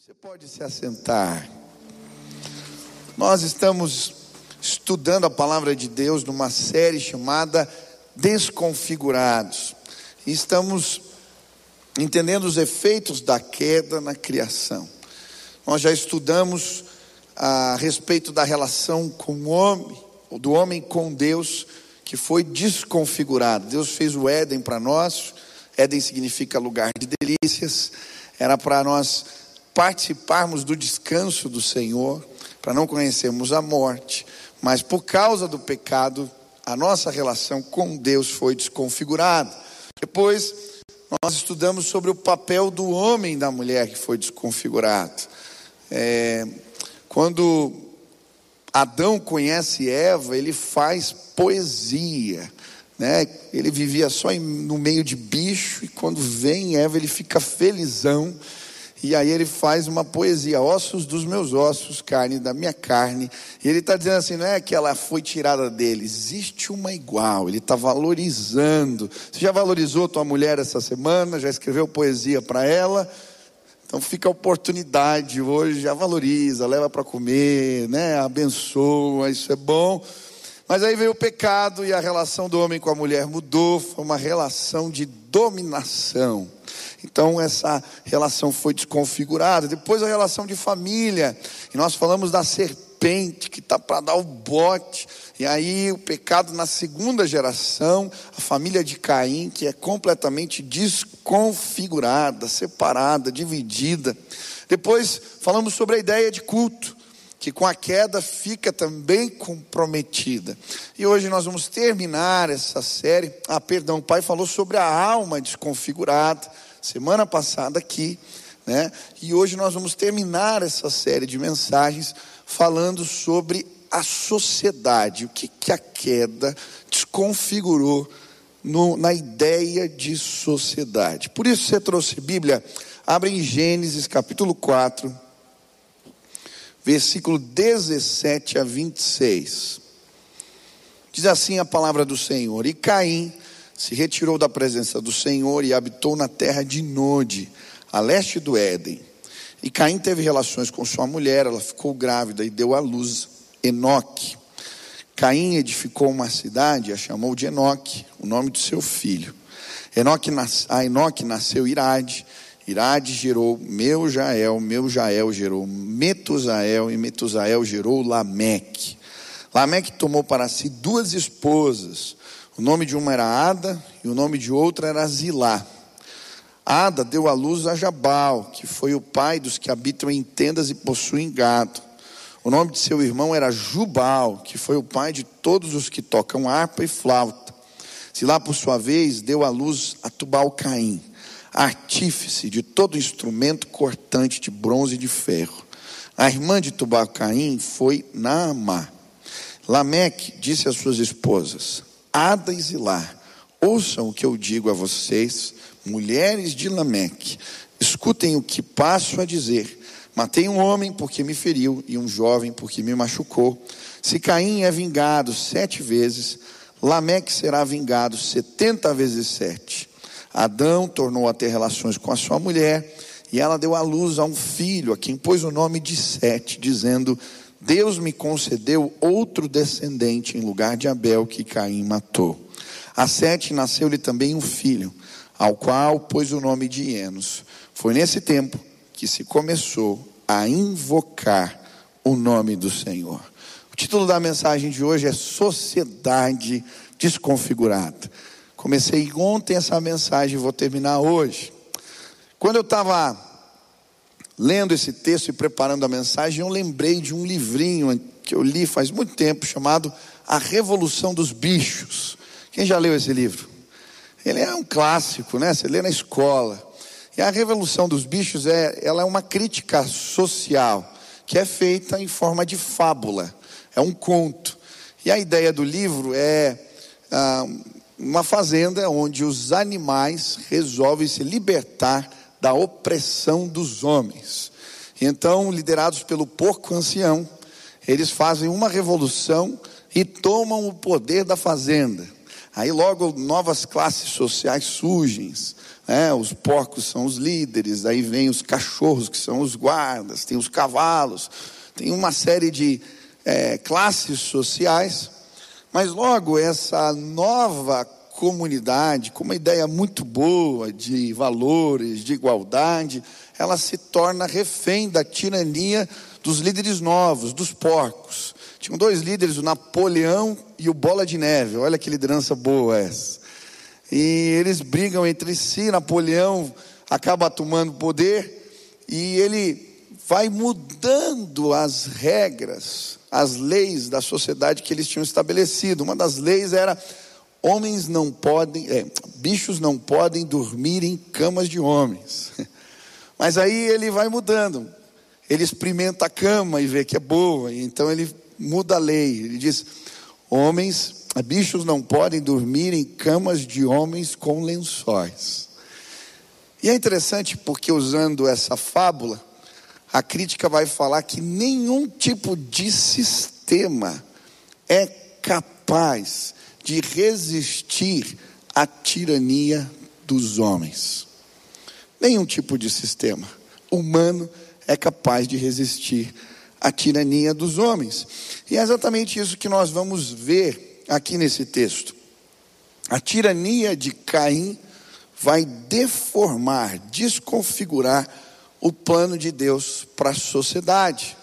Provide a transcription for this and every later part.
Você pode se assentar. Nós estamos estudando a palavra de Deus numa série chamada Desconfigurados. E estamos entendendo os efeitos da queda na criação. Nós já estudamos a respeito da relação com o homem, do homem com Deus, que foi desconfigurado. Deus fez o Éden para nós. Éden significa lugar de delícias. Era para nós participarmos do descanso do Senhor, para não conhecermos a morte, mas por causa do pecado, a nossa relação com Deus foi desconfigurada. Depois, nós estudamos sobre o papel do homem e da mulher que foi desconfigurado. É, quando Adão conhece Eva, ele faz poesia. Né? Ele vivia só no meio de bicho, e quando vem Eva, ele fica felizão e aí ele faz uma poesia, ossos dos meus ossos, carne da minha carne. E ele está dizendo assim, não é que ela foi tirada dele, existe uma igual. Ele está valorizando. Você já valorizou tua mulher essa semana? Já escreveu poesia para ela? Então fica a oportunidade hoje, já valoriza, leva para comer, né? Abençoa, isso é bom. Mas aí veio o pecado e a relação do homem com a mulher mudou, foi uma relação de dominação. Então essa relação foi desconfigurada. Depois a relação de família. E nós falamos da serpente que está para dar o bote. E aí o pecado na segunda geração, a família de Caim, que é completamente desconfigurada, separada, dividida. Depois falamos sobre a ideia de culto que com a queda fica também comprometida. E hoje nós vamos terminar essa série. Ah, perdão, o pai falou sobre a alma desconfigurada semana passada aqui, né? E hoje nós vamos terminar essa série de mensagens falando sobre a sociedade, o que, que a queda desconfigurou no, na ideia de sociedade. Por isso você trouxe Bíblia, abre em Gênesis capítulo 4, versículo 17 a 26. Diz assim a palavra do Senhor: E Caim se retirou da presença do Senhor e habitou na terra de Node, a leste do Éden. E Caim teve relações com sua mulher, ela ficou grávida e deu à luz Enoque. Caim edificou uma cidade, a chamou de Enoque, o nome do seu filho. Enoque, a Enoque nasceu Irade, Irade gerou Meu-Jael, Meu-Jael gerou Metusael, e Metusael gerou Lameque. Lameque tomou para si duas esposas, o nome de uma era Ada e o nome de outra era Zilá. Ada deu à luz a Jabal, que foi o pai dos que habitam em tendas e possuem gado. O nome de seu irmão era Jubal, que foi o pai de todos os que tocam harpa e flauta. Zilá, por sua vez, deu à luz a Tubal-Caim, artífice de todo instrumento cortante de bronze e de ferro. A irmã de Tubal-Caim foi Naamá. Lameque disse às suas esposas: Ada e Zilá, ouçam o que eu digo a vocês, mulheres de Lameque, escutem o que passo a dizer. Matei um homem porque me feriu e um jovem porque me machucou. Se Caim é vingado sete vezes, Lameque será vingado setenta vezes sete. Adão tornou a ter relações com a sua mulher e ela deu à luz a um filho, a quem pôs o nome de Sete, dizendo: Deus me concedeu outro descendente em lugar de Abel que Caim matou. A Sete nasceu-lhe também um filho, ao qual pôs o nome de Enos. Foi nesse tempo que se começou a invocar o nome do Senhor. O título da mensagem de hoje é Sociedade Desconfigurada. Comecei ontem essa mensagem e vou terminar hoje. Quando eu estava lendo esse texto e preparando a mensagem, eu lembrei de um livrinho que eu li faz muito tempo, chamado A Revolução dos Bichos. Quem já leu esse livro? Ele é um clássico, né? Você lê na escola. E a Revolução dos Bichos é, ela é uma crítica social que é feita em forma de fábula. É um conto. E a ideia do livro é ah, uma fazenda onde os animais resolvem se libertar da opressão dos homens. Então, liderados pelo porco ancião, eles fazem uma revolução e tomam o poder da fazenda. Aí logo novas classes sociais surgem, né? os porcos são os líderes, aí vem os cachorros, que são os guardas, tem os cavalos, tem uma série de é, classes sociais, mas logo essa nova comunidade, com uma ideia muito boa de valores, de igualdade, ela se torna refém da tirania dos líderes novos, dos porcos. Tinham dois líderes, o Napoleão e o Bola de Neve. Olha que liderança boa essa. E eles brigam entre si. Napoleão acaba tomando poder e ele vai mudando as regras, as leis da sociedade que eles tinham estabelecido. Uma das leis era homens não podem, é, bichos não podem dormir em camas de homens. Mas aí ele vai mudando. Ele experimenta a cama e vê que é boa, então ele muda a lei. Ele diz: homens, bichos não podem dormir em camas de homens com lençóis. E é interessante porque usando essa fábula, a crítica vai falar que nenhum tipo de sistema é capaz de resistir à tirania dos homens. Nenhum tipo de sistema humano é capaz de resistir à tirania dos homens. E é exatamente isso que nós vamos ver aqui nesse texto. A tirania de Caim vai deformar, desconfigurar o plano de Deus para a sociedade.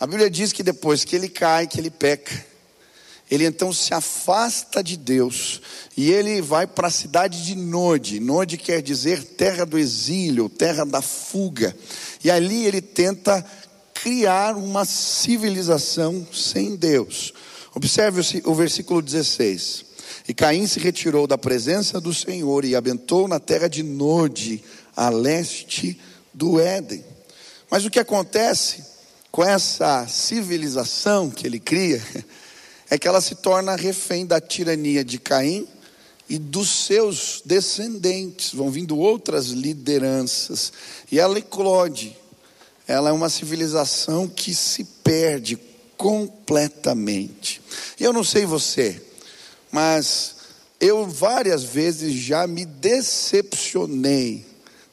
A Bíblia diz que depois que ele cai, que ele peca, ele então se afasta de Deus e ele vai para a cidade de Nod. Nod quer dizer terra do exílio, terra da fuga. E ali ele tenta criar uma civilização sem Deus. Observe o versículo 16. E Caim se retirou da presença do Senhor e habitou na terra de Nod, a leste do Éden. Mas o que acontece com essa civilização que ele cria é que ela se torna refém da tirania de Caim e dos seus descendentes. Vão vindo outras lideranças. E ela eclode. Ela é uma civilização que se perde completamente. Eu não sei você, mas eu várias vezes já me decepcionei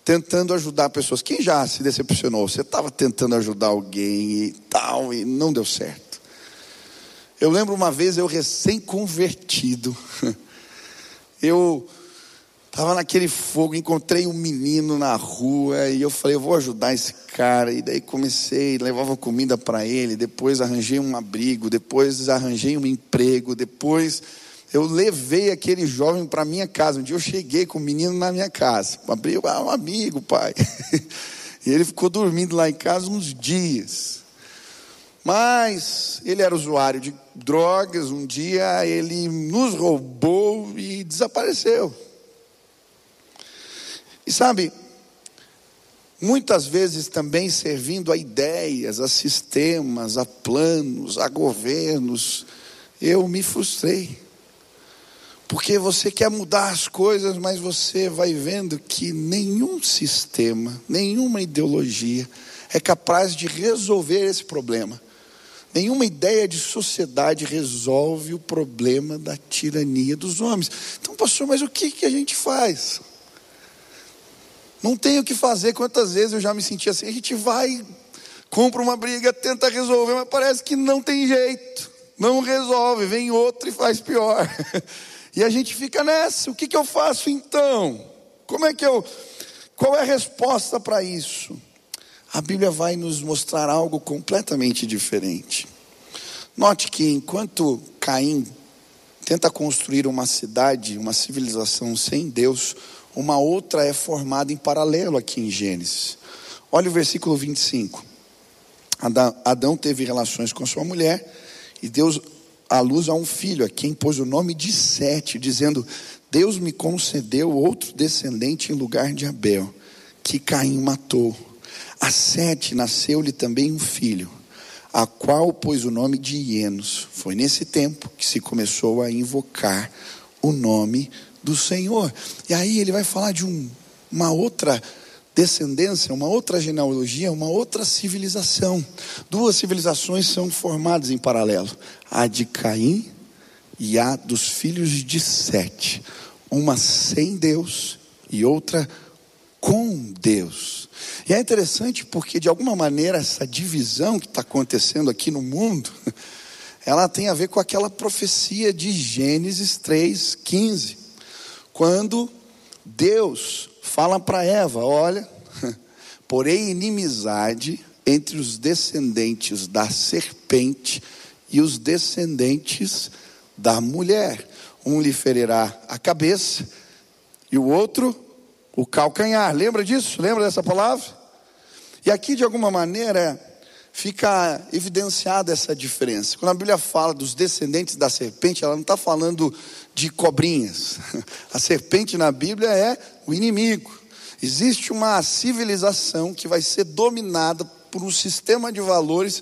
tentando ajudar pessoas. Quem já se decepcionou? Você estava tentando ajudar alguém e tal, e não deu certo. Eu lembro uma vez eu recém-convertido. Eu estava naquele fogo, encontrei um menino na rua e eu falei, eu vou ajudar esse cara. E daí comecei, levava comida para ele, depois arranjei um abrigo, depois arranjei um emprego, depois eu levei aquele jovem para minha casa. Um dia eu cheguei com o menino na minha casa. Abri, ah, um amigo, pai. E ele ficou dormindo lá em casa uns dias. Mas ele era usuário de drogas. Um dia ele nos roubou e desapareceu. E sabe, muitas vezes também servindo a ideias, a sistemas, a planos, a governos, eu me frustrei. Porque você quer mudar as coisas, mas você vai vendo que nenhum sistema, nenhuma ideologia é capaz de resolver esse problema. Nenhuma ideia de sociedade resolve o problema da tirania dos homens. Então, pastor, mas o que, que a gente faz? Não tem o que fazer. Quantas vezes eu já me senti assim? A gente vai, compra uma briga, tenta resolver, mas parece que não tem jeito. Não resolve, vem outro e faz pior. E a gente fica nessa, o que, que eu faço então? Como é que eu. Qual é a resposta para isso? A Bíblia vai nos mostrar algo completamente diferente. Note que enquanto Caim tenta construir uma cidade, uma civilização sem Deus, uma outra é formada em paralelo aqui em Gênesis. Olha o versículo 25. Adão teve relações com sua mulher e Deus à luz a um filho, a quem pôs o nome de Sete, dizendo: Deus me concedeu outro descendente em lugar de Abel, que Caim matou. A Sete nasceu-lhe também um filho, a qual pôs o nome de Ienos. Foi nesse tempo que se começou a invocar o nome do Senhor. E aí ele vai falar de um, uma outra descendência, uma outra genealogia, uma outra civilização. Duas civilizações são formadas em paralelo: a de Caim e a dos filhos de Sete. Uma sem Deus e outra com Deus. E é interessante porque, de alguma maneira, essa divisão que está acontecendo aqui no mundo, ela tem a ver com aquela profecia de Gênesis 3,15, quando Deus fala para Eva: Olha, porém inimizade entre os descendentes da serpente e os descendentes da mulher. Um lhe ferirá a cabeça e o outro o calcanhar. Lembra disso? Lembra dessa palavra? E aqui, de alguma maneira, fica evidenciada essa diferença. Quando a Bíblia fala dos descendentes da serpente, ela não está falando de cobrinhas. A serpente na Bíblia é o inimigo. Existe uma civilização que vai ser dominada por um sistema de valores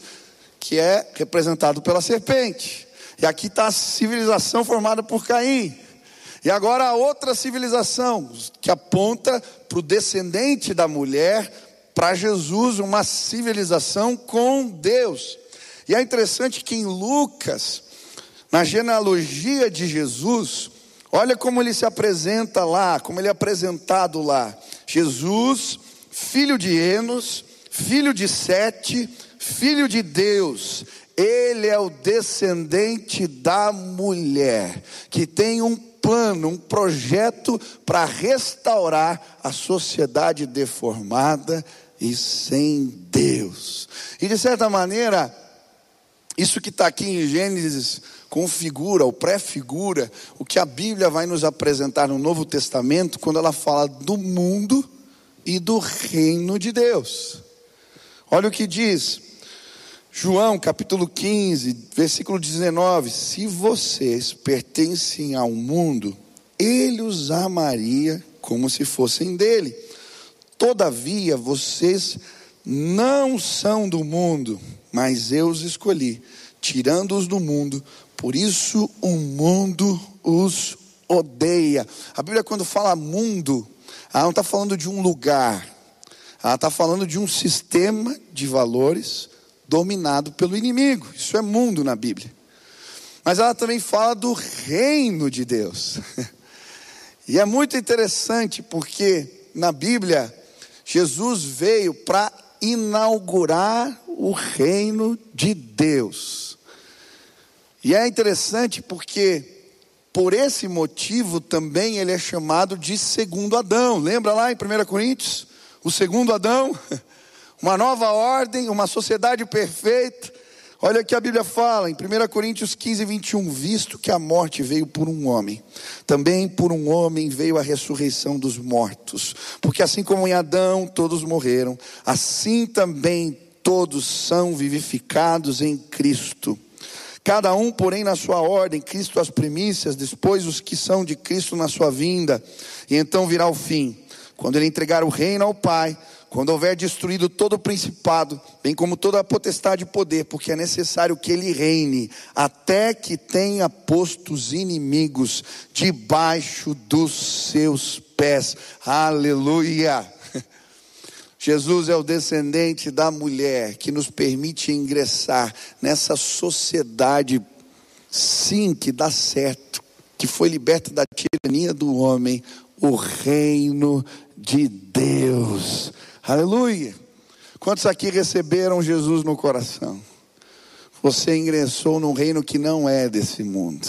que é representado pela serpente. E aqui está a civilização formada por Caim. E agora a outra civilização que aponta para o descendente da mulher, para Jesus, uma civilização com Deus. E é interessante que em Lucas, na genealogia de Jesus, olha como ele se apresenta lá, como ele é apresentado lá. Jesus, filho de Enos, filho de Sete, filho de Deus. Ele é o descendente da mulher, que tem um plano, um projeto para restaurar a sociedade deformada e sem Deus. E de certa maneira, isso que está aqui em Gênesis configura ou prefigura o que a Bíblia vai nos apresentar no Novo Testamento quando ela fala do mundo e do reino de Deus. Olha o que diz João capítulo 15, versículo 19: Se vocês pertencem ao mundo, ele os amaria como se fossem dele. Todavia, vocês não são do mundo, mas eu os escolhi, tirando-os do mundo, por isso o mundo os odeia. A Bíblia, quando fala mundo, ela não está falando de um lugar, ela está falando de um sistema de valores dominado pelo inimigo. Isso é mundo na Bíblia. Mas ela também fala do reino de Deus. E é muito interessante porque na Bíblia Jesus veio para inaugurar o reino de Deus. E é interessante porque por esse motivo também ele é chamado de segundo Adão. Lembra lá em 1 Coríntios? O segundo Adão uma nova ordem, uma sociedade perfeita. Olha o que a Bíblia fala em 1 Coríntios 15, 21, visto que a morte veio por um homem, também por um homem veio a ressurreição dos mortos, porque assim como em Adão todos morreram, assim também todos são vivificados em Cristo. Cada um, porém, na sua ordem, Cristo as primícias, depois os que são de Cristo na sua vinda, e então virá o fim, quando ele entregar o reino ao Pai, quando houver destruído todo o principado, bem como toda a potestade e poder, porque é necessário que ele reine, até que tenha posto os inimigos debaixo dos seus pés. Aleluia! Jesus é o descendente da mulher que nos permite ingressar nessa sociedade, sim, que dá certo, que foi liberta da tirania do homem, o reino de Deus. Aleluia. Quantos aqui receberam Jesus no coração? Você ingressou num reino que não é desse mundo,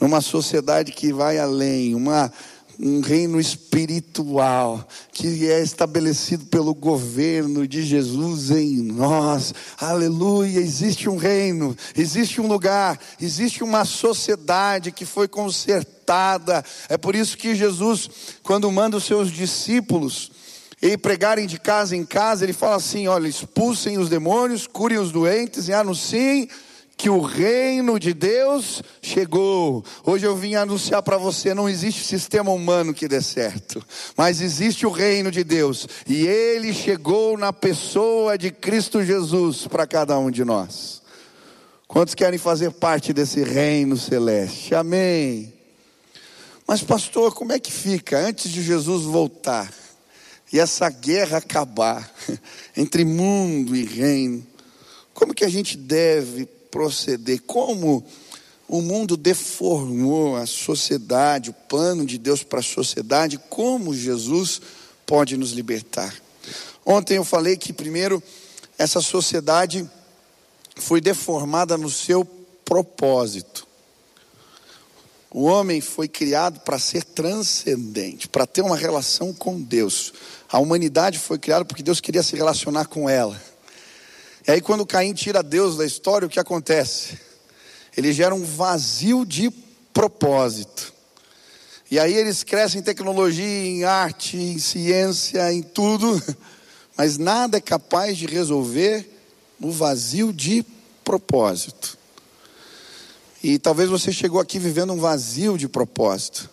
numa sociedade que vai além, uma, um reino espiritual que é estabelecido pelo governo de Jesus em nós. Aleluia! Existe um reino, existe um lugar, existe uma sociedade que foi consertada. É por isso que Jesus, quando manda os seus discípulos, e pregarem de casa em casa, ele fala assim: olha, expulsem os demônios, curem os doentes e anunciem que o reino de Deus chegou. Hoje eu vim anunciar para você: não existe sistema humano que dê certo, mas existe o reino de Deus, e ele chegou na pessoa de Cristo Jesus para cada um de nós. Quantos querem fazer parte desse reino celeste? Amém. Mas, pastor, como é que fica antes de Jesus voltar? E essa guerra acabar entre mundo e reino, como que a gente deve proceder? Como o mundo deformou a sociedade, o plano de Deus para a sociedade, como Jesus pode nos libertar. Ontem eu falei que, primeiro, essa sociedade foi deformada no seu propósito. O homem foi criado para ser transcendente, para ter uma relação com Deus. A humanidade foi criada porque Deus queria se relacionar com ela. E aí, quando Caim tira Deus da história, o que acontece? Ele gera um vazio de propósito. E aí eles crescem em tecnologia, em arte, em ciência, em tudo, mas nada é capaz de resolver o vazio de propósito. E talvez você chegou aqui vivendo um vazio de propósito.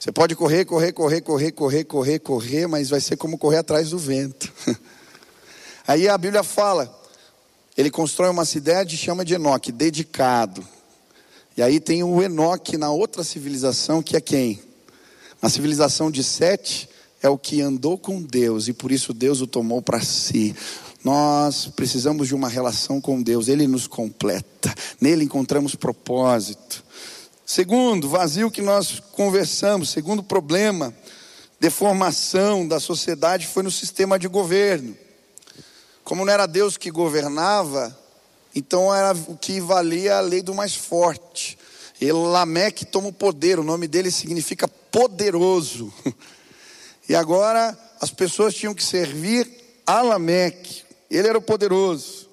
Você pode correr, correr, correr, correr, correr, correr, correr, mas vai ser como correr atrás do vento. Aí a Bíblia fala, ele constrói uma cidade e chama de Enoque, dedicado. E aí tem o Enoque na outra civilização, que é quem? Na civilização de Sete, é o que andou com Deus, e por isso Deus o tomou para si. Nós precisamos de uma relação com Deus, Ele nos completa, nele encontramos propósito. Segundo, vazio que nós conversamos. Segundo problema, deformação da sociedade foi no sistema de governo. Como não era Deus que governava, então era o que valia a lei do mais forte. E Lameque toma o poder, o nome dele significa poderoso. E agora as pessoas tinham que servir a Lameque, ele era o poderoso.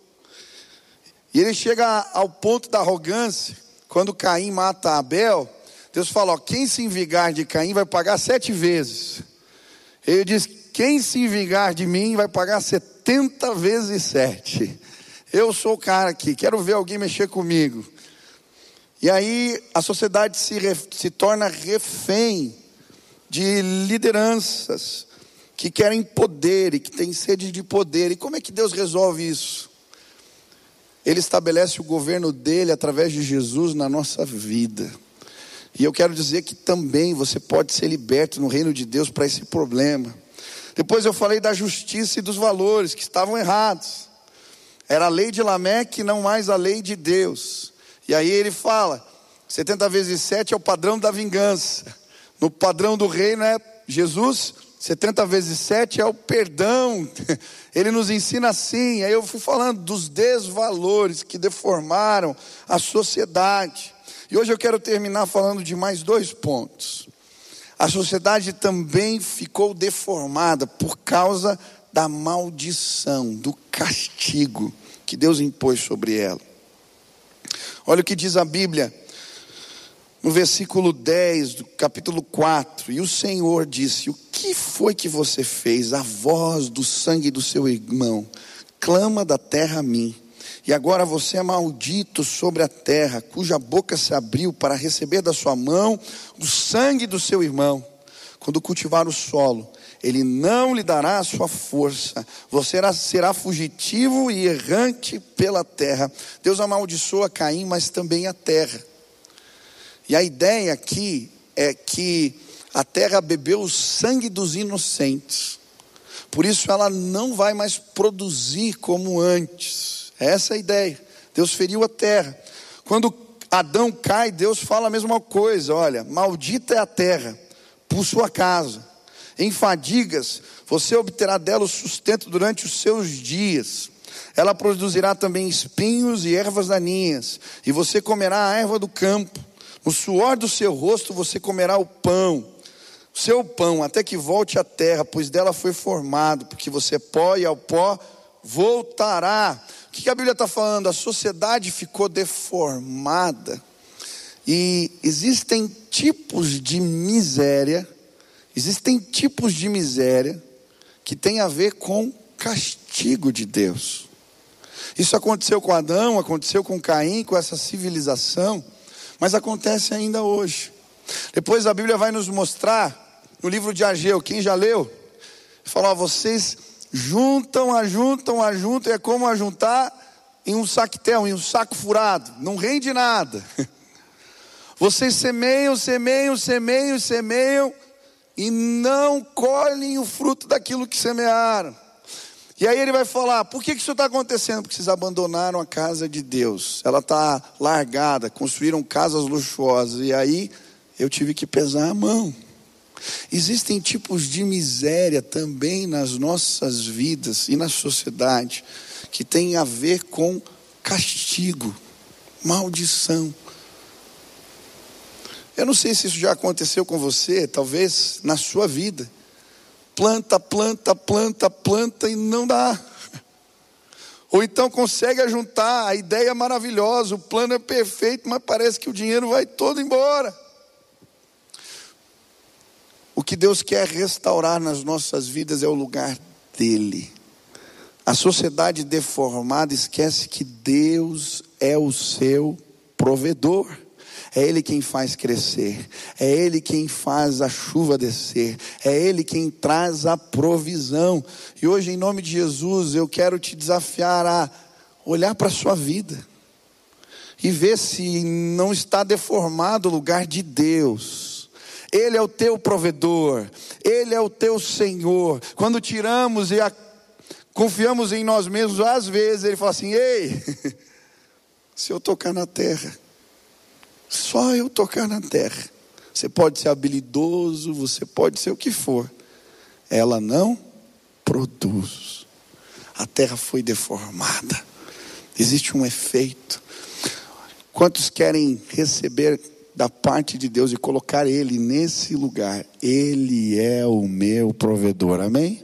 E ele chega ao ponto da arrogância, quando Caim mata Abel, Deus fala: ó, quem se vingar de Caim vai pagar sete vezes. Ele diz: quem se vingar de mim vai pagar setenta vezes sete. Eu sou o cara aqui, quero ver alguém mexer comigo. E aí a sociedade se, se torna refém de lideranças que querem poder e que têm sede de poder. E como é que Deus resolve isso? Ele estabelece o governo dele através de Jesus na nossa vida. E eu quero dizer que também você pode ser liberto no reino de Deus para esse problema. Depois eu falei da justiça e dos valores que estavam errados. Era a lei de Lameque, não mais a lei de Deus. E aí ele fala: 70 vezes 7 é o padrão da vingança. No padrão do reino é Jesus 70 vezes 7 é o perdão. Ele nos ensina assim. Aí eu fui falando dos desvalores que deformaram a sociedade. E hoje eu quero terminar falando de mais dois pontos. A sociedade também ficou deformada por causa da maldição, do castigo que Deus impôs sobre ela. Olha o que diz a Bíblia no versículo 10 do capítulo 4, e o Senhor disse: O que foi que você fez? A voz do sangue do seu irmão clama da terra a mim. E agora você é maldito sobre a terra, cuja boca se abriu para receber da sua mão o sangue do seu irmão. Quando cultivar o solo, ele não lhe dará a sua força, você será, fugitivo e errante pela terra. Deus amaldiçoa Caim, mas também a terra. E a ideia aqui é que a terra bebeu o sangue dos inocentes. Por isso ela não vai mais produzir como antes. Essa é a ideia. Deus feriu a terra. Quando Adão cai, Deus fala a mesma coisa: olha, maldita é a terra por sua casa. Em fadigas, você obterá dela o sustento durante os seus dias. Ela produzirá também espinhos e ervas daninhas, e você comerá a erva do campo. No suor do seu rosto você comerá o pão, o seu pão, até que volte à terra, pois dela foi formado, porque você é pó e ao pó voltará. O que a Bíblia está falando? A sociedade ficou deformada. E existem tipos de miséria, existem tipos de miséria que tem a ver com castigo de Deus. Isso aconteceu com Adão, aconteceu com Caim, com essa civilização mas acontece ainda hoje. Depois a Bíblia vai nos mostrar no livro de Ageu, quem já leu, fala: vocês juntam, ajuntam, ajuntam, é como ajuntar em um saquetel, em um saco furado, não rende nada. Vocês semeiam, semeiam, semeiam, semeiam e não colhem o fruto daquilo que semearam. E aí ele vai falar: por que, que isso está acontecendo? Porque vocês abandonaram a casa de Deus. Ela está largada, construíram casas luxuosas. E aí eu tive que pesar a mão. Existem tipos de miséria também nas nossas vidas e na sociedade que tem a ver com castigo, maldição. Eu não sei se isso já aconteceu com você, talvez na sua vida planta, planta, planta, planta e não dá. Ou então consegue juntar a ideia é maravilhosa, o plano é perfeito, mas parece que o dinheiro vai todo embora. O que Deus quer restaurar nas nossas vidas é o lugar dele. A sociedade deformada esquece que Deus é o seu provedor. É Ele quem faz crescer, é Ele quem faz a chuva descer, é Ele quem traz a provisão. E hoje, em nome de Jesus, eu quero te desafiar a olhar para a sua vida e ver se não está deformado o lugar de Deus. Ele é o teu provedor, Ele é o teu Senhor. Quando tiramos e a, confiamos em nós mesmos, às vezes Ele fala assim: Ei, se eu tocar na terra, só eu tocar na terra. Você pode ser habilidoso, você pode ser o que for. Ela não produz. A terra foi deformada. Existe um efeito. Quantos querem receber da parte de Deus e colocar Ele nesse lugar? Ele é o meu provedor. Amém?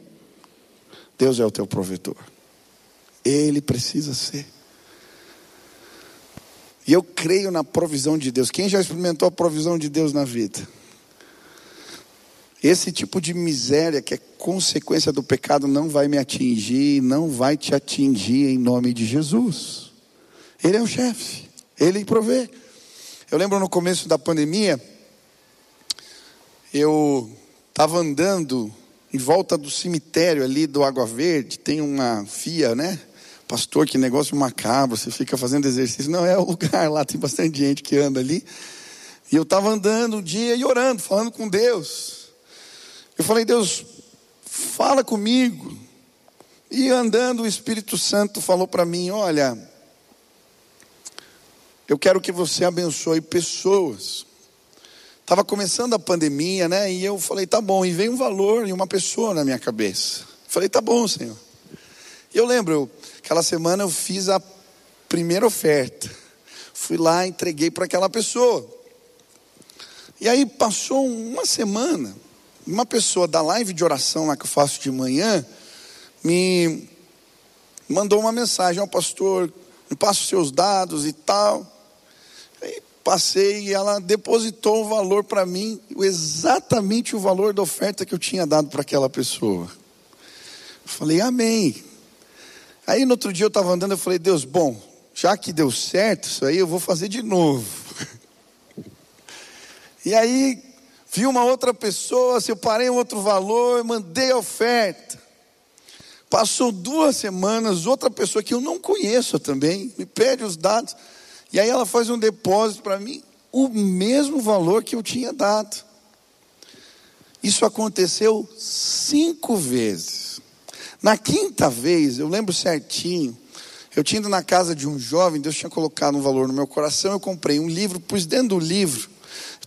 Deus é o teu provedor. Ele precisa ser. E eu creio na provisão de Deus. Quem já experimentou a provisão de Deus na vida? Esse tipo de miséria que é consequência do pecado não vai me atingir, não vai te atingir em nome de Jesus. Ele é o chefe, ele provê. Eu lembro no começo da pandemia, eu estava andando em volta do cemitério ali do Água Verde, tem uma fia, né? Pastor, que negócio macabro, você fica fazendo exercício. Não, é o lugar lá, tem bastante gente que anda ali. E eu estava andando um dia e orando, falando com Deus. Eu falei, Deus, fala comigo. E andando, o Espírito Santo falou para mim: Olha, eu quero que você abençoe pessoas. Estava começando a pandemia, né? E eu falei, tá bom. E veio um valor e uma pessoa na minha cabeça. Falei, tá bom, Senhor. E eu lembro, eu Aquela semana eu fiz a primeira oferta. Fui lá, entreguei para aquela pessoa. E aí passou uma semana, uma pessoa da live de oração lá que eu faço de manhã, me mandou uma mensagem ao pastor, me passa os seus dados e tal. Aí passei e ela depositou o valor para mim, exatamente o valor da oferta que eu tinha dado para aquela pessoa. falei, amém. Aí no outro dia eu estava andando, eu falei, Deus, bom, já que deu certo isso aí, eu vou fazer de novo. E aí vi uma outra pessoa, separei um outro valor, mandei a oferta. Passou duas semanas, outra pessoa que eu não conheço também, me pede os dados. E aí ela faz um depósito para mim, o mesmo valor que eu tinha dado. Isso aconteceu cinco vezes. Na quinta vez, eu lembro certinho, eu tinha ido na casa de um jovem, Deus tinha colocado um valor no meu coração, eu comprei um livro, pus dentro do livro,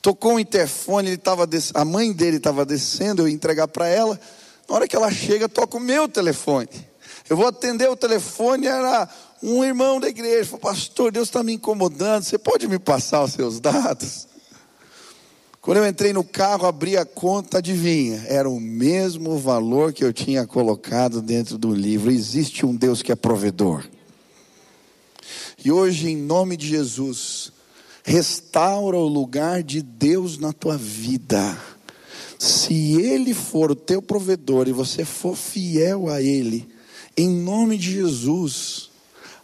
tocou um interfone, ele tava a mãe dele estava descendo, eu ia entregar para ela. Na hora que ela chega, toca o meu telefone. Eu vou atender o telefone, era um irmão da igreja. Falou, pastor, Deus está me incomodando, você pode me passar os seus dados? Quando eu entrei no carro, abri a conta, adivinha? Era o mesmo valor que eu tinha colocado dentro do livro. Existe um Deus que é provedor. E hoje, em nome de Jesus, restaura o lugar de Deus na tua vida. Se Ele for o teu provedor e você for fiel a Ele, em nome de Jesus,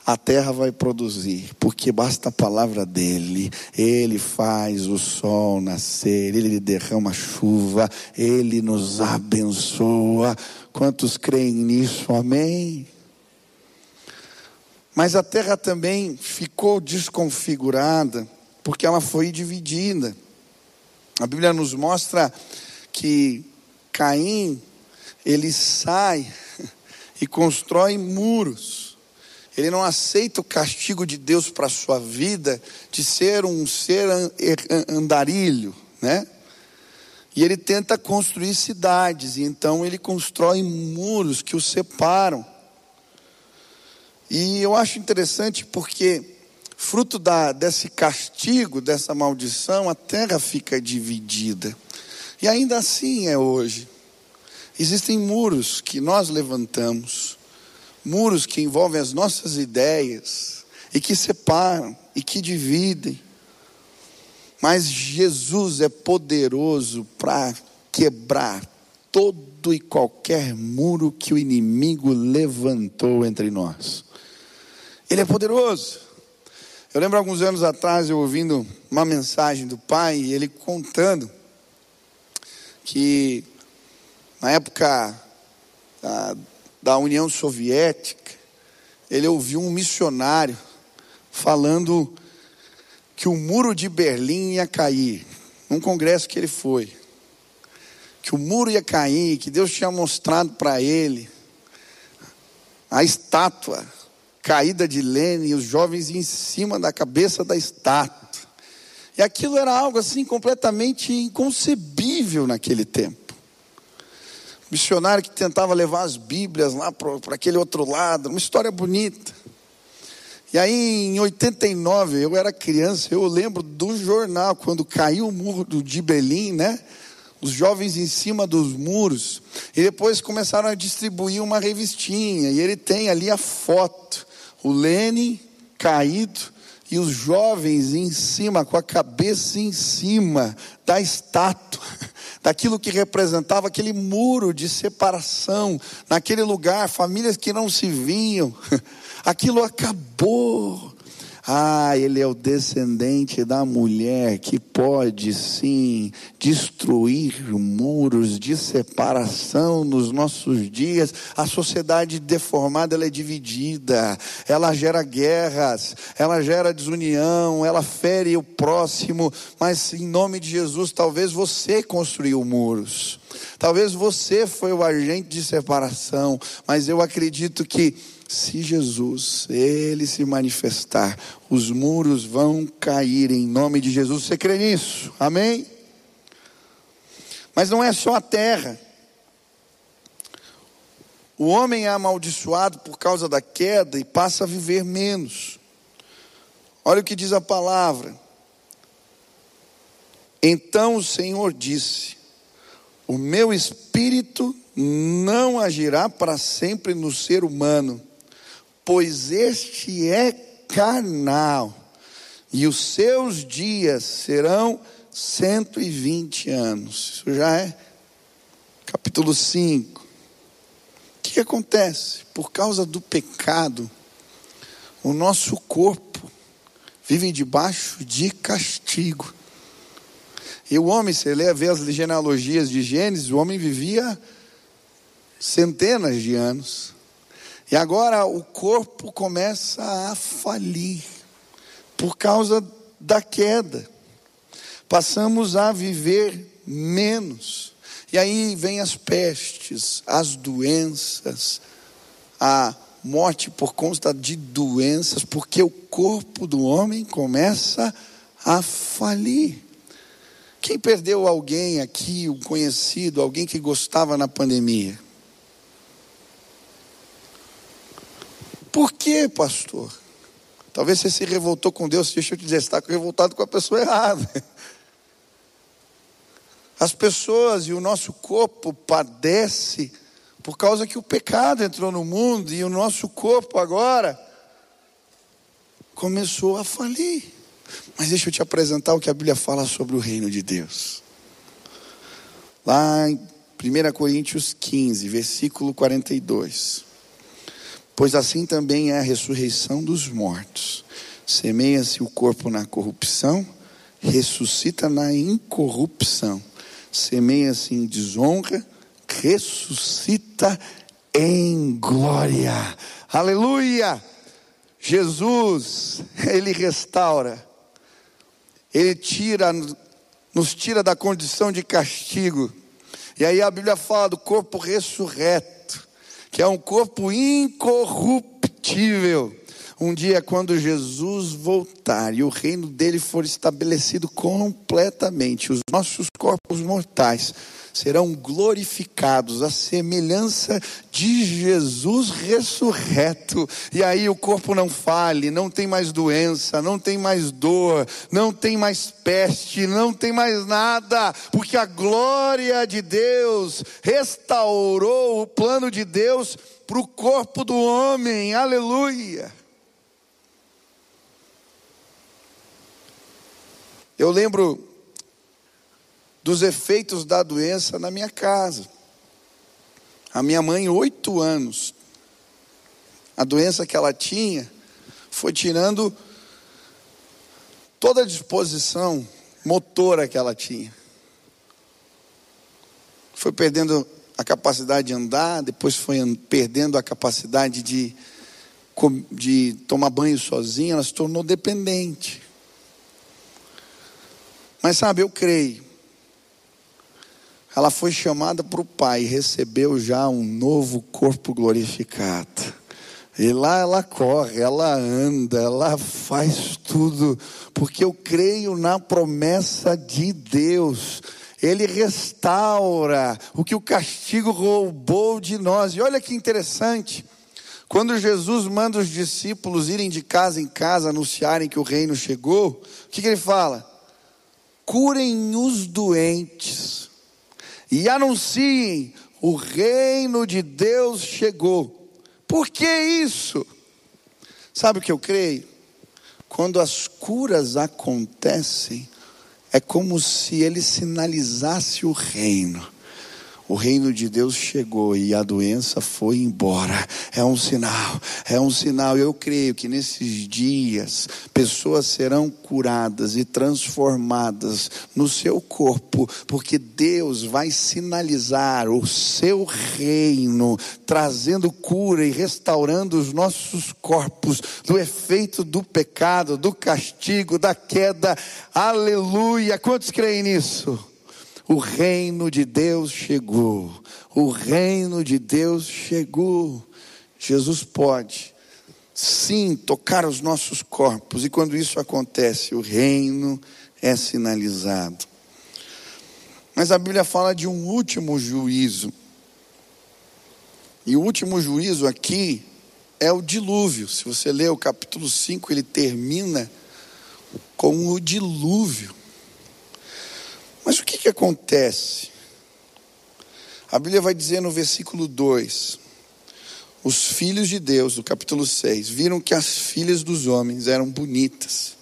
a terra vai produzir, porque basta a palavra dele. Ele faz o sol nascer, ele derrama chuva, ele nos abençoa. Quantos creem nisso? Amém. Mas a terra também ficou desconfigurada, porque ela foi dividida. A Bíblia nos mostra que Caim, ele sai e constrói muros. Ele não aceita o castigo de Deus para a sua vida de ser um ser andarilho, né? E ele tenta construir cidades, e então ele constrói muros que o separam. E eu acho interessante porque, fruto da, desse castigo, dessa maldição, a terra fica dividida. E ainda assim é hoje. Existem muros que nós levantamos, muros que envolvem as nossas ideias e que separam e que dividem. Mas Jesus é poderoso para quebrar todo e qualquer muro que o inimigo levantou entre nós. Ele é poderoso. Eu lembro alguns anos atrás eu ouvindo uma mensagem do pai, e ele contando que na época da, da União Soviética, ele ouviu um missionário falando que o muro de Berlim ia cair, num congresso que ele foi. Que o muro ia cair, que Deus tinha mostrado para ele a estátua caída de Lênin, os jovens em cima da cabeça da estátua. E aquilo era algo assim completamente inconcebível naquele tempo. Missionário que tentava levar as Bíblias lá para aquele outro lado, uma história bonita. E aí em 89, eu era criança, eu lembro do jornal, quando caiu o muro de Belém, né? Os jovens em cima dos muros. E depois começaram a distribuir uma revistinha. E ele tem ali a foto. O Lênin caído e os jovens em cima, com a cabeça em cima da estátua, daquilo que representava aquele muro de separação, naquele lugar, famílias que não se vinham, aquilo acabou. Ah, ele é o descendente da mulher que pode sim destruir muros de separação nos nossos dias. A sociedade deformada ela é dividida, ela gera guerras, ela gera desunião, ela fere o próximo, mas em nome de Jesus, talvez você construiu muros. Talvez você foi o agente de separação, mas eu acredito que se Jesus, ele se manifestar, os muros vão cair em nome de Jesus. Você crê nisso? Amém? Mas não é só a terra. O homem é amaldiçoado por causa da queda e passa a viver menos. Olha o que diz a palavra. Então o Senhor disse: O meu espírito não agirá para sempre no ser humano pois este é carnal, e os seus dias serão 120 anos. Isso já é capítulo 5. O que acontece? Por causa do pecado, o nosso corpo vive debaixo de castigo. E o homem, você lê, vê as genealogias de Gênesis, o homem vivia centenas de anos. E agora o corpo começa a falir por causa da queda. Passamos a viver menos. E aí vem as pestes, as doenças, a morte por conta de doenças, porque o corpo do homem começa a falir. Quem perdeu alguém aqui, um conhecido, alguém que gostava na pandemia? Por quê, pastor? Talvez você se revoltou com Deus, deixa eu te dizer, está revoltado com a pessoa errada. As pessoas e o nosso corpo padece por causa que o pecado entrou no mundo e o nosso corpo agora começou a falir. Mas deixa eu te apresentar o que a Bíblia fala sobre o reino de Deus. Lá em 1 Coríntios 15, versículo 42. Pois assim também é a ressurreição dos mortos. Semeia-se o corpo na corrupção, ressuscita na incorrupção. Semeia-se em desonra, ressuscita em glória. Aleluia! Jesus, Ele restaura, Ele tira, nos tira da condição de castigo. E aí a Bíblia fala do corpo ressurreto que é um corpo incorruptível. Um dia, quando Jesus voltar e o reino dele for estabelecido completamente, os nossos corpos mortais serão glorificados, à semelhança de Jesus ressurreto. E aí o corpo não fale, não tem mais doença, não tem mais dor, não tem mais peste, não tem mais nada, porque a glória de Deus restaurou o plano de Deus para o corpo do homem, aleluia. Eu lembro dos efeitos da doença na minha casa. A minha mãe, oito anos, a doença que ela tinha foi tirando toda a disposição motora que ela tinha. Foi perdendo a capacidade de andar, depois foi perdendo a capacidade de, de tomar banho sozinha, ela se tornou dependente. Mas sabe, eu creio ela foi chamada para o Pai recebeu já um novo corpo glorificado. E lá ela corre, ela anda, ela faz tudo, porque eu creio na promessa de Deus. Ele restaura o que o castigo roubou de nós. E olha que interessante. Quando Jesus manda os discípulos irem de casa em casa anunciarem que o reino chegou, o que, que ele fala? Curem os doentes e anunciem: o reino de Deus chegou. Por que isso? Sabe o que eu creio? Quando as curas acontecem, é como se ele sinalizasse o reino o reino de Deus chegou e a doença foi embora. É um sinal, é um sinal. Eu creio que nesses dias pessoas serão curadas e transformadas no seu corpo, porque Deus vai sinalizar o seu reino, trazendo cura e restaurando os nossos corpos do efeito do pecado, do castigo, da queda. Aleluia! Quantos creem nisso? O reino de Deus chegou. O reino de Deus chegou. Jesus pode, sim, tocar os nossos corpos, e quando isso acontece, o reino é sinalizado. Mas a Bíblia fala de um último juízo. E o último juízo aqui é o dilúvio. Se você ler o capítulo 5, ele termina com o dilúvio. Mas o que, que acontece? A Bíblia vai dizer no versículo 2: Os filhos de Deus, do capítulo 6, viram que as filhas dos homens eram bonitas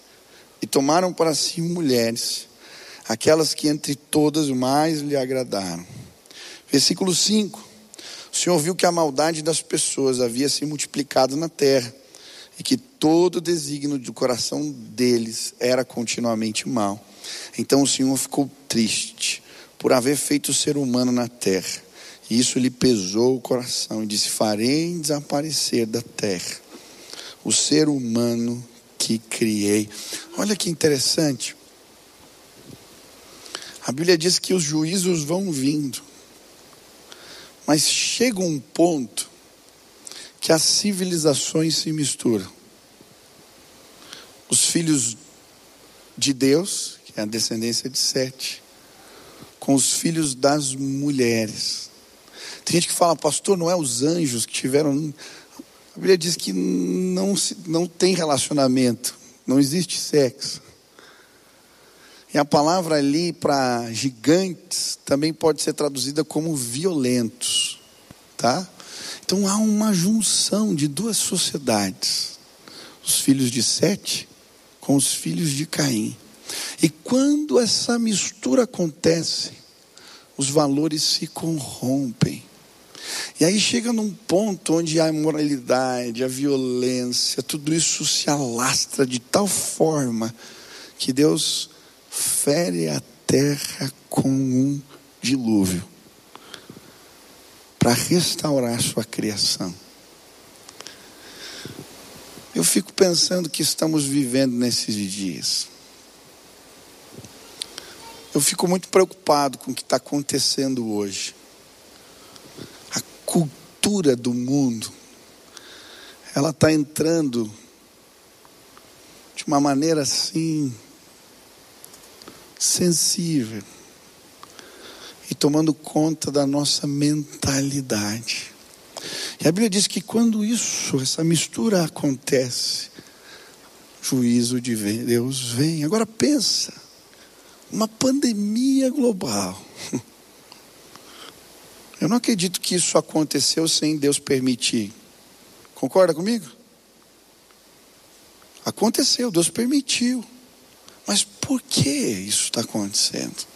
e tomaram para si mulheres, aquelas que entre todas mais lhe agradaram. Versículo 5: O Senhor viu que a maldade das pessoas havia se multiplicado na terra e que todo o desígnio do coração deles era continuamente mal. Então o Senhor ficou triste por haver feito o ser humano na terra. E isso lhe pesou o coração e disse: Farei desaparecer da terra o ser humano que criei. Olha que interessante. A Bíblia diz que os juízos vão vindo, mas chega um ponto que as civilizações se misturam. Os filhos de Deus é a descendência de Sete, com os filhos das mulheres. Tem gente que fala, pastor, não é os anjos que tiveram. A Bíblia diz que não, se, não tem relacionamento, não existe sexo. E a palavra ali para gigantes também pode ser traduzida como violentos, tá? Então há uma junção de duas sociedades: os filhos de Sete com os filhos de Caim. E quando essa mistura acontece, os valores se corrompem. E aí chega num ponto onde a imoralidade, a violência, tudo isso se alastra de tal forma que Deus fere a terra com um dilúvio para restaurar sua criação. Eu fico pensando que estamos vivendo nesses dias. Eu fico muito preocupado com o que está acontecendo hoje. A cultura do mundo, ela está entrando de uma maneira assim sensível e tomando conta da nossa mentalidade. E a Bíblia diz que quando isso, essa mistura acontece, juízo de Deus vem. Agora pensa, uma pandemia global. Eu não acredito que isso aconteceu sem Deus permitir. Concorda comigo? Aconteceu, Deus permitiu. Mas por que isso está acontecendo?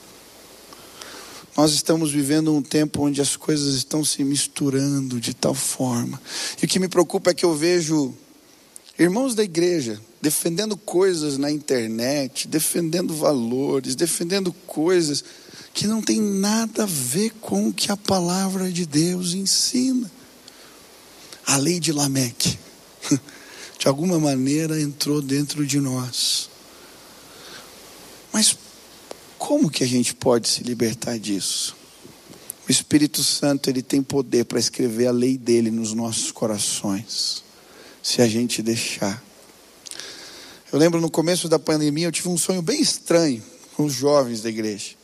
Nós estamos vivendo um tempo onde as coisas estão se misturando de tal forma. E o que me preocupa é que eu vejo irmãos da igreja defendendo coisas na internet, defendendo valores, defendendo coisas que não tem nada a ver com o que a palavra de Deus ensina. A lei de Lameque, de alguma maneira, entrou dentro de nós. Mas como que a gente pode se libertar disso? O Espírito Santo ele tem poder para escrever a lei dele nos nossos corações, se a gente deixar. Eu lembro no começo da pandemia eu tive um sonho bem estranho com os jovens da igreja.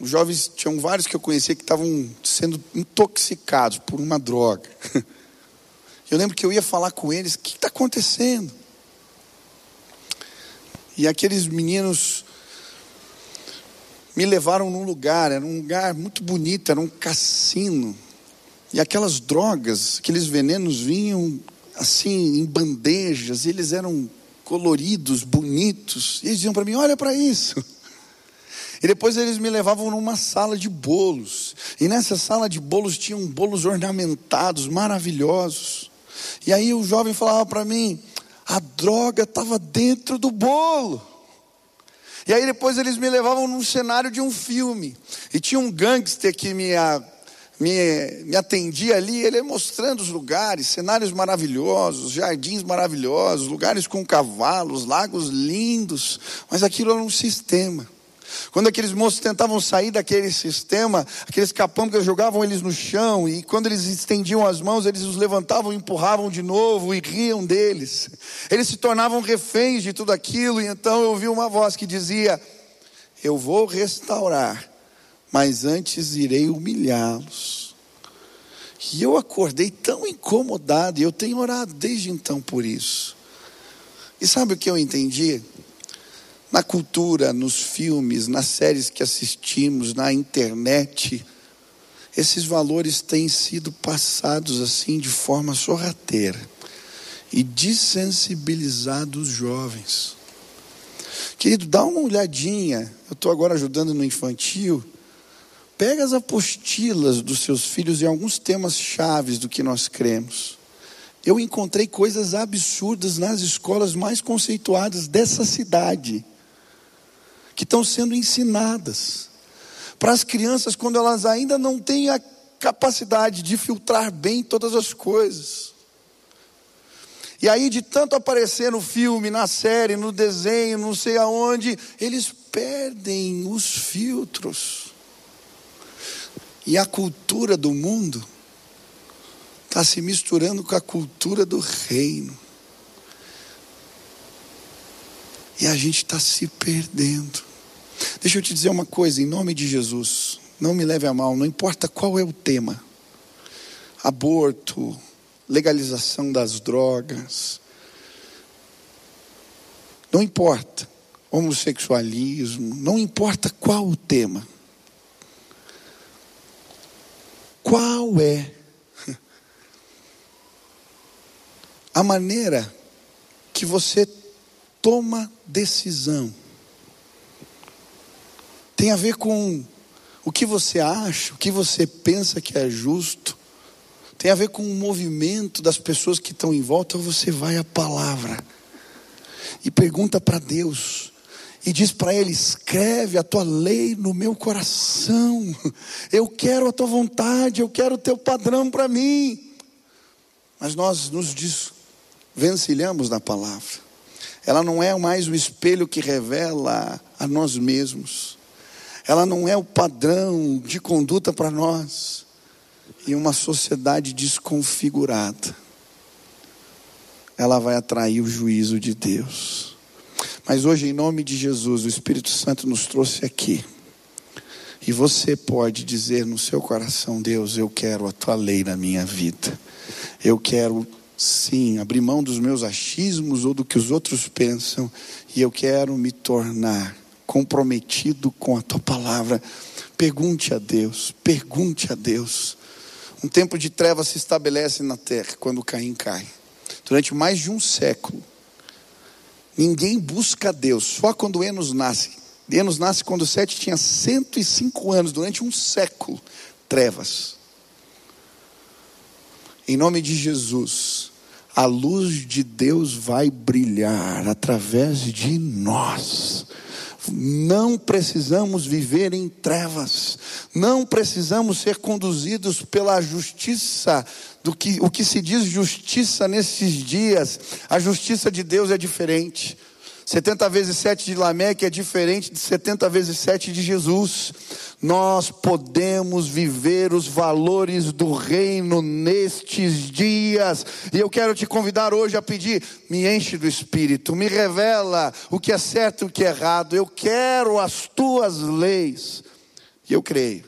Os jovens tinham vários que eu conhecia que estavam sendo intoxicados por uma droga. Eu lembro que eu ia falar com eles: o que está acontecendo? E aqueles meninos me levaram num lugar, era um lugar muito bonito, era um cassino. E aquelas drogas, aqueles venenos vinham assim em bandejas, eles eram coloridos, bonitos. E eles diziam para mim: "Olha para isso". E depois eles me levavam numa sala de bolos. E nessa sala de bolos tinham bolos ornamentados, maravilhosos. E aí o jovem falava para mim: a droga estava dentro do bolo. E aí depois eles me levavam num cenário de um filme. E tinha um gangster que me, me, me atendia ali, ele mostrando os lugares, cenários maravilhosos, jardins maravilhosos, lugares com cavalos, lagos lindos. Mas aquilo era um sistema. Quando aqueles moços tentavam sair daquele sistema, aqueles capambas jogavam eles no chão, e quando eles estendiam as mãos, eles os levantavam, empurravam de novo e riam deles. Eles se tornavam reféns de tudo aquilo, e então eu ouvi uma voz que dizia: Eu vou restaurar, mas antes irei humilhá-los. E eu acordei tão incomodado, e eu tenho orado desde então por isso. E sabe o que eu entendi? na cultura, nos filmes, nas séries que assistimos, na internet, esses valores têm sido passados assim de forma sorrateira e desensibilizado os jovens. Querido, dá uma olhadinha. Eu estou agora ajudando no infantil. Pega as apostilas dos seus filhos em alguns temas chaves do que nós cremos. Eu encontrei coisas absurdas nas escolas mais conceituadas dessa cidade que estão sendo ensinadas para as crianças quando elas ainda não têm a capacidade de filtrar bem todas as coisas. E aí, de tanto aparecer no filme, na série, no desenho, não sei aonde, eles perdem os filtros. E a cultura do mundo está se misturando com a cultura do reino. E a gente está se perdendo. Deixa eu te dizer uma coisa, em nome de Jesus, não me leve a mal, não importa qual é o tema: aborto, legalização das drogas, não importa, homossexualismo, não importa qual o tema. Qual é a maneira que você toma decisão tem a ver com o que você acha, o que você pensa que é justo. Tem a ver com o movimento das pessoas que estão em volta. Você vai à palavra e pergunta para Deus e diz para Ele: escreve a tua lei no meu coração. Eu quero a tua vontade, eu quero o teu padrão para mim. Mas nós nos desvencilhamos na palavra. Ela não é mais o espelho que revela a nós mesmos ela não é o padrão de conduta para nós. E uma sociedade desconfigurada, ela vai atrair o juízo de Deus. Mas hoje, em nome de Jesus, o Espírito Santo nos trouxe aqui. E você pode dizer no seu coração: Deus, eu quero a tua lei na minha vida. Eu quero, sim, abrir mão dos meus achismos ou do que os outros pensam. E eu quero me tornar comprometido com a tua palavra. Pergunte a Deus, pergunte a Deus. Um tempo de trevas se estabelece na terra quando Caim cai. Durante mais de um século, ninguém busca Deus, só quando Enos nasce. Enos nasce quando Sete tinha 105 anos, durante um século, trevas. Em nome de Jesus, a luz de Deus vai brilhar através de nós. Não precisamos viver em trevas, não precisamos ser conduzidos pela justiça, do que o que se diz justiça nesses dias. A justiça de Deus é diferente. 70 vezes 7 de Lameque é diferente de 70 vezes 7 de Jesus. Nós podemos viver os valores do reino nestes dias. E eu quero te convidar hoje a pedir: me enche do espírito, me revela o que é certo e o que é errado. Eu quero as tuas leis. E eu creio,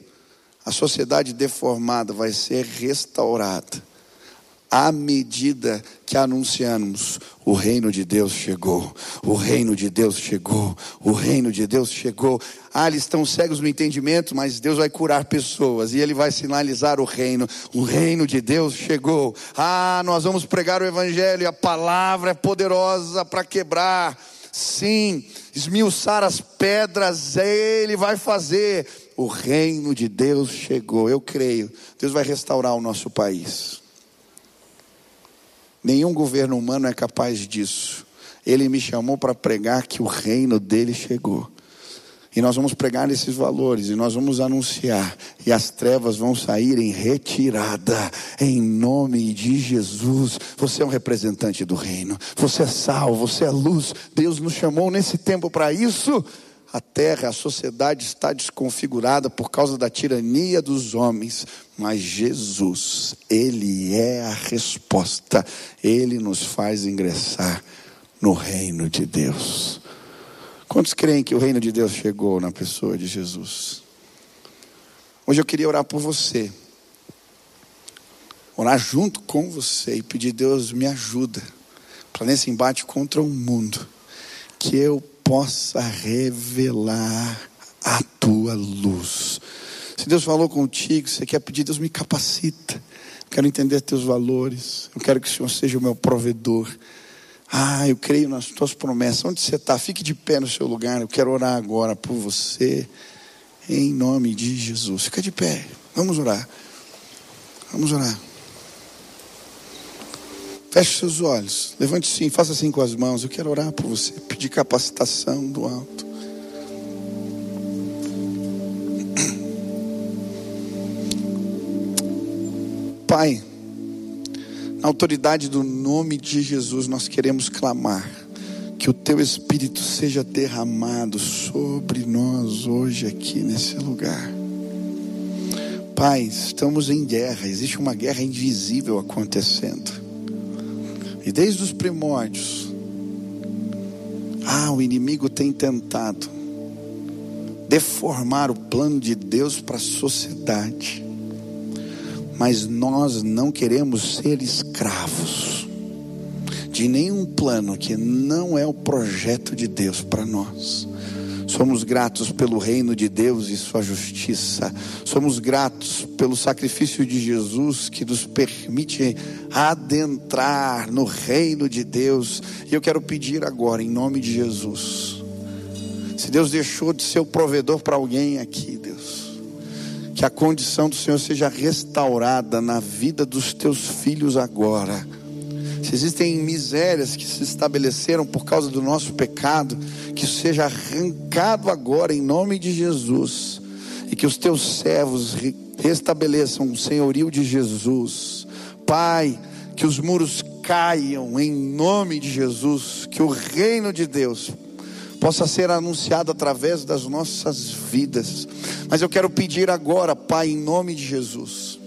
a sociedade deformada vai ser restaurada à medida que anunciamos: o reino de Deus chegou, o reino de Deus chegou, o reino de Deus chegou. Ah, eles estão cegos no entendimento, mas Deus vai curar pessoas e Ele vai sinalizar o reino. O reino de Deus chegou. Ah, nós vamos pregar o Evangelho e a palavra é poderosa para quebrar. Sim, esmiuçar as pedras, Ele vai fazer. O reino de Deus chegou, eu creio. Deus vai restaurar o nosso país. Nenhum governo humano é capaz disso. Ele me chamou para pregar que o reino dele chegou. E nós vamos pregar esses valores, e nós vamos anunciar, e as trevas vão sair em retirada, em nome de Jesus. Você é um representante do reino, você é sal, você é luz. Deus nos chamou nesse tempo para isso. A terra, a sociedade está desconfigurada por causa da tirania dos homens, mas Jesus, Ele é a resposta, Ele nos faz ingressar no reino de Deus. Quantos creem que o reino de Deus chegou na pessoa de Jesus? Hoje eu queria orar por você, orar junto com você e pedir, Deus, me ajuda para nesse embate contra o mundo, que eu possa revelar a tua luz. Se Deus falou contigo, você quer pedir, Deus me capacita. Eu quero entender teus valores. Eu quero que o Senhor seja o meu provedor. Ah, eu creio nas tuas promessas. Onde você está? Fique de pé no seu lugar. Eu quero orar agora por você. Em nome de Jesus. Fica de pé. Vamos orar. Vamos orar. Feche seus olhos. Levante sim, faça assim com as mãos. Eu quero orar por você, pedir capacitação do alto. Pai, na autoridade do nome de Jesus, nós queremos clamar que o teu Espírito seja derramado sobre nós hoje aqui nesse lugar. Pai, estamos em guerra, existe uma guerra invisível acontecendo. E desde os primórdios, ah, o inimigo tem tentado deformar o plano de Deus para a sociedade. Mas nós não queremos ser escravos de nenhum plano que não é o projeto de Deus para nós. Somos gratos pelo reino de Deus e sua justiça. Somos gratos pelo sacrifício de Jesus que nos permite adentrar no reino de Deus. E eu quero pedir agora, em nome de Jesus, se Deus deixou de ser o provedor para alguém aqui, Deus, que a condição do Senhor seja restaurada na vida dos teus filhos agora se existem misérias que se estabeleceram por causa do nosso pecado, que seja arrancado agora em nome de Jesus, e que os teus servos restabeleçam o senhorio de Jesus. Pai, que os muros caiam em nome de Jesus, que o reino de Deus possa ser anunciado através das nossas vidas. Mas eu quero pedir agora, Pai, em nome de Jesus,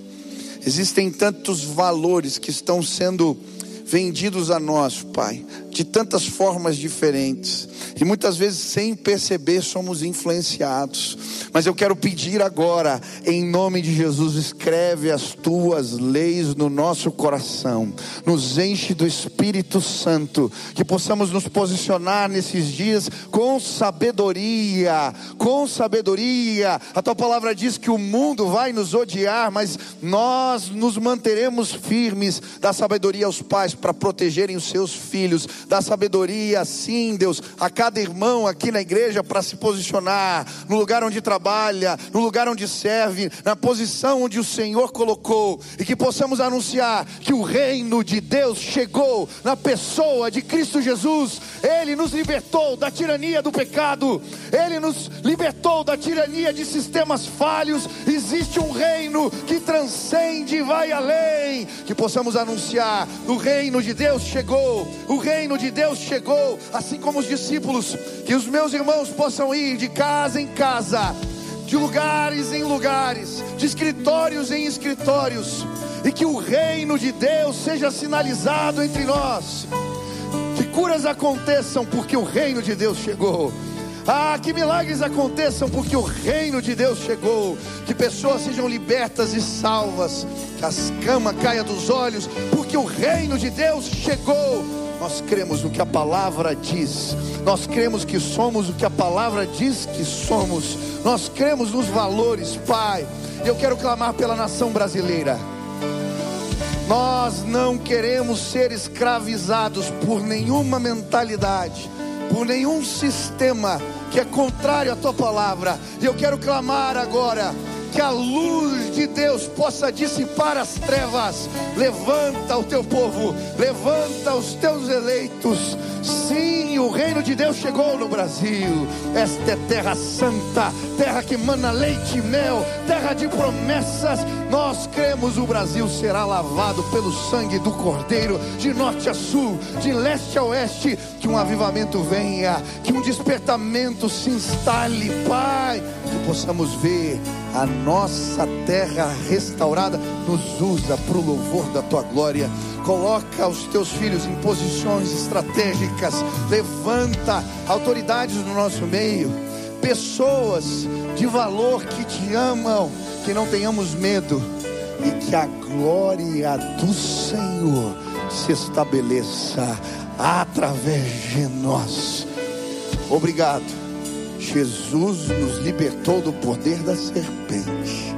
Existem tantos valores que estão sendo vendidos a nós, Pai, de tantas formas diferentes. E muitas vezes, sem perceber, somos influenciados. Mas eu quero pedir agora, em nome de Jesus, escreve as tuas leis no nosso coração, nos enche do Espírito Santo, que possamos nos posicionar nesses dias com sabedoria, com sabedoria. A tua palavra diz que o mundo vai nos odiar, mas nós nos manteremos firmes da sabedoria aos pais para protegerem os seus filhos, da sabedoria, sim, Deus, a cada irmão aqui na igreja para se posicionar no lugar onde trabalha, no lugar onde serve, na posição onde o Senhor colocou, e que possamos anunciar que o reino de Deus chegou na pessoa de Cristo Jesus, Ele nos libertou da tirania do pecado, Ele nos libertou da tirania de sistemas falhos, existe um reino que transcende e vai além, que possamos anunciar: o reino de Deus chegou, o reino de Deus chegou, assim como os discípulos, que os meus irmãos possam ir de casa em casa, de lugares em lugares, de escritórios em escritórios, e que o reino de Deus seja sinalizado entre nós, que curas aconteçam, porque o reino de Deus chegou. Ah, que milagres aconteçam, porque o reino de Deus chegou. Que pessoas sejam libertas e salvas. Que as camas caia dos olhos, porque o reino de Deus chegou. Nós cremos no que a palavra diz. Nós cremos que somos o que a palavra diz que somos. Nós cremos nos valores, Pai. Eu quero clamar pela nação brasileira. Nós não queremos ser escravizados por nenhuma mentalidade, por nenhum sistema que é contrário à tua palavra. E eu quero clamar agora que a luz de Deus possa dissipar as trevas. Levanta o teu povo, levanta os teus eleitos. Sim, o reino de Deus chegou no Brasil. Esta é terra santa, terra que mana leite e mel, terra de promessas. Nós cremos o Brasil será lavado pelo sangue do Cordeiro, de norte a sul, de leste a oeste. Que um avivamento venha, que um despertamento se instale, Pai, que possamos ver a nossa terra restaurada. Nos usa para o louvor da tua glória. Coloca os teus filhos em posições estratégicas. Levanta autoridades no nosso meio. Pessoas de valor que te amam. Que não tenhamos medo. E que a glória do Senhor se estabeleça através de nós. Obrigado. Jesus nos libertou do poder da serpente.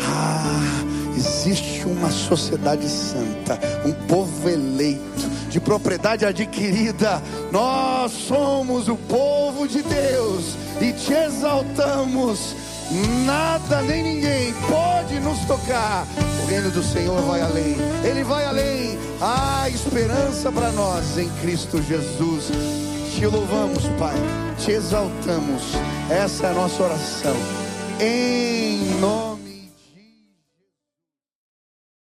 Ah, existe uma sociedade santa, um povo eleito, de propriedade adquirida. Nós somos o povo de Deus e te exaltamos. Nada nem ninguém pode nos tocar. O reino do Senhor vai além, ele vai além. Há esperança para nós em Cristo Jesus. Te louvamos, Pai, te exaltamos. Essa é a nossa oração. Em